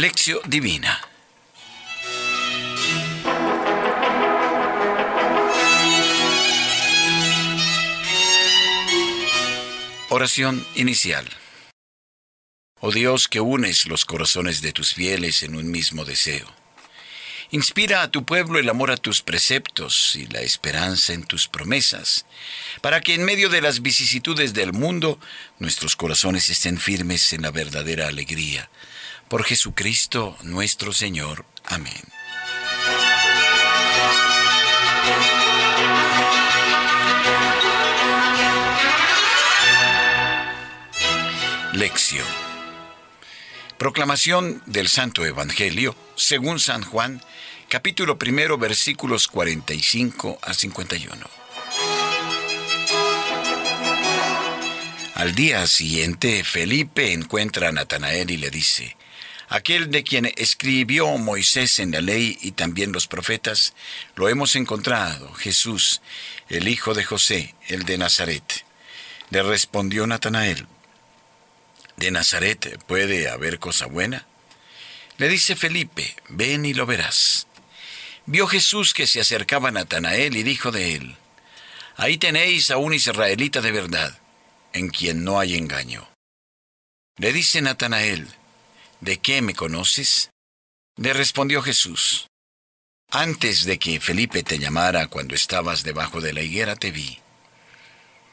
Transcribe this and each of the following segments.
Lección Divina. Oración inicial. Oh Dios que unes los corazones de tus fieles en un mismo deseo. Inspira a tu pueblo el amor a tus preceptos y la esperanza en tus promesas, para que en medio de las vicisitudes del mundo nuestros corazones estén firmes en la verdadera alegría. Por Jesucristo nuestro Señor. Amén. Lección. Proclamación del Santo Evangelio según San Juan, capítulo primero, versículos 45 a 51. Al día siguiente, Felipe encuentra a Natanael y le dice, Aquel de quien escribió Moisés en la ley y también los profetas, lo hemos encontrado, Jesús, el hijo de José, el de Nazaret. Le respondió Natanael, ¿De Nazaret puede haber cosa buena? Le dice Felipe, ven y lo verás. Vio Jesús que se acercaba a Natanael y dijo de él, Ahí tenéis a un israelita de verdad, en quien no hay engaño. Le dice Natanael, ¿de qué me conoces? Le respondió Jesús, Antes de que Felipe te llamara cuando estabas debajo de la higuera te vi.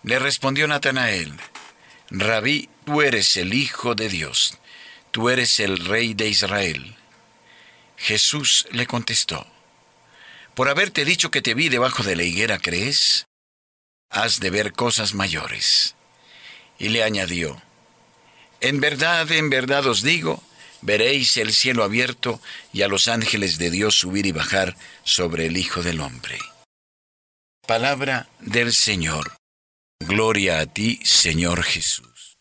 Le respondió Natanael, Rabí, tú eres el Hijo de Dios, tú eres el Rey de Israel. Jesús le contestó, por haberte dicho que te vi debajo de la higuera, ¿crees? Has de ver cosas mayores. Y le añadió, en verdad, en verdad os digo, veréis el cielo abierto y a los ángeles de Dios subir y bajar sobre el Hijo del Hombre. Palabra del Señor. Gloria a ti, Señor Jesús.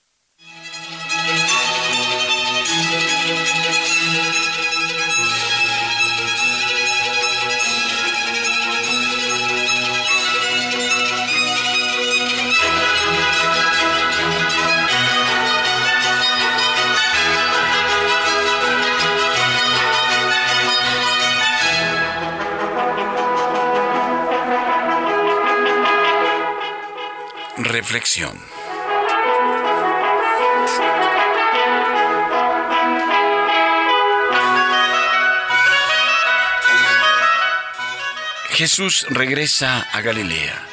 Jesús regresa a Galilea.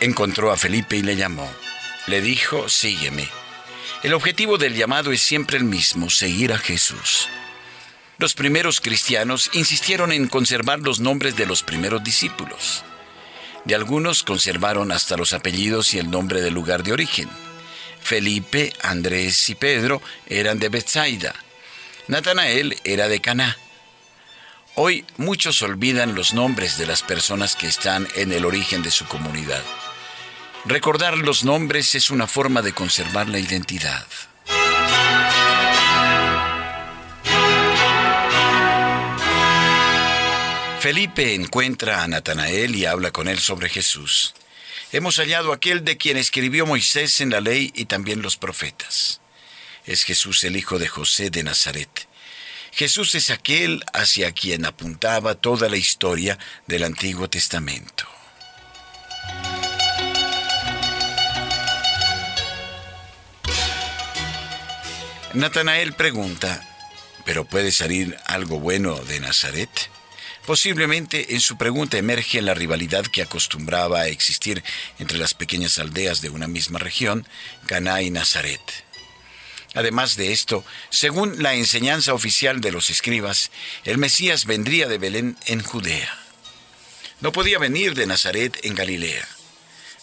Encontró a Felipe y le llamó. Le dijo, sígueme. El objetivo del llamado es siempre el mismo, seguir a Jesús. Los primeros cristianos insistieron en conservar los nombres de los primeros discípulos. De algunos conservaron hasta los apellidos y el nombre del lugar de origen. Felipe, Andrés y Pedro eran de Bethsaida. Natanael era de Caná. Hoy muchos olvidan los nombres de las personas que están en el origen de su comunidad. Recordar los nombres es una forma de conservar la identidad. Felipe encuentra a Natanael y habla con él sobre Jesús. Hemos hallado aquel de quien escribió Moisés en la ley y también los profetas. Es Jesús el hijo de José de Nazaret. Jesús es aquel hacia quien apuntaba toda la historia del Antiguo Testamento. Natanael pregunta, ¿pero puede salir algo bueno de Nazaret? Posiblemente en su pregunta emerge la rivalidad que acostumbraba a existir entre las pequeñas aldeas de una misma región, Caná y Nazaret. Además de esto, según la enseñanza oficial de los escribas, el Mesías vendría de Belén en Judea. No podía venir de Nazaret en Galilea.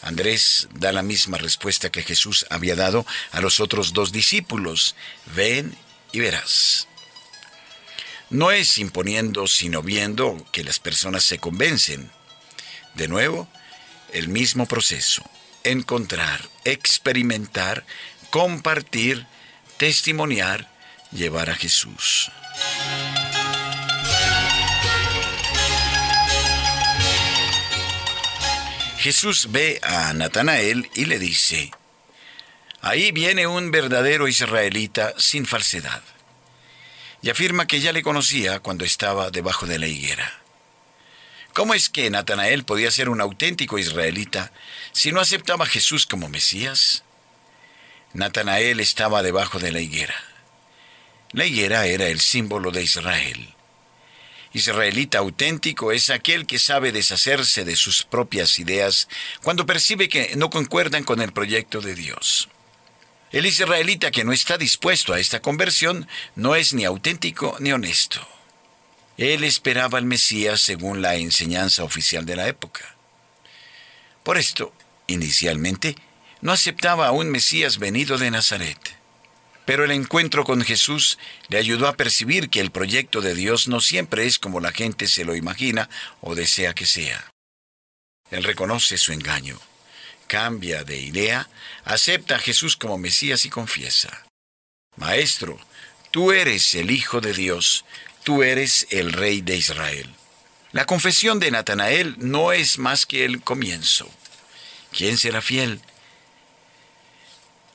Andrés da la misma respuesta que Jesús había dado a los otros dos discípulos, ven y verás. No es imponiendo, sino viendo que las personas se convencen. De nuevo, el mismo proceso. Encontrar, experimentar, compartir, testimoniar, llevar a Jesús. Jesús ve a Natanael y le dice, Ahí viene un verdadero israelita sin falsedad. Y afirma que ya le conocía cuando estaba debajo de la higuera. ¿Cómo es que Natanael podía ser un auténtico israelita si no aceptaba a Jesús como Mesías? Natanael estaba debajo de la higuera. La higuera era el símbolo de Israel. Israelita auténtico es aquel que sabe deshacerse de sus propias ideas cuando percibe que no concuerdan con el proyecto de Dios. El israelita que no está dispuesto a esta conversión no es ni auténtico ni honesto. Él esperaba al Mesías según la enseñanza oficial de la época. Por esto, inicialmente, no aceptaba a un Mesías venido de Nazaret. Pero el encuentro con Jesús le ayudó a percibir que el proyecto de Dios no siempre es como la gente se lo imagina o desea que sea. Él reconoce su engaño, cambia de idea, acepta a Jesús como Mesías y confiesa. Maestro, tú eres el Hijo de Dios, tú eres el Rey de Israel. La confesión de Natanael no es más que el comienzo. ¿Quién será fiel?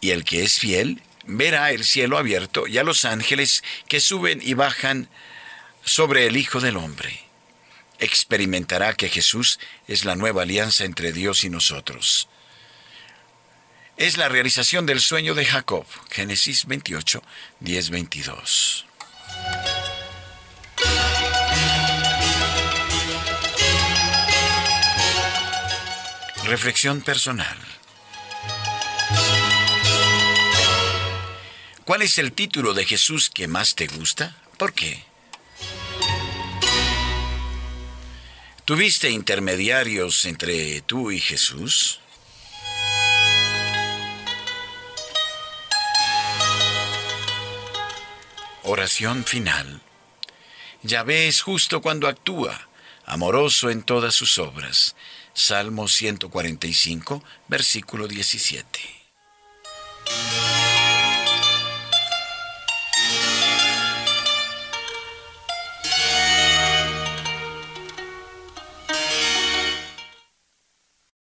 Y el que es fiel verá el cielo abierto y a los ángeles que suben y bajan sobre el Hijo del Hombre. Experimentará que Jesús es la nueva alianza entre Dios y nosotros. Es la realización del sueño de Jacob. Génesis 28, 10, 22. Reflexión personal. ¿Cuál es el título de Jesús que más te gusta? ¿Por qué? ¿Tuviste intermediarios entre tú y Jesús? Oración final. Yahvé es justo cuando actúa, amoroso en todas sus obras. Salmo 145, versículo 17.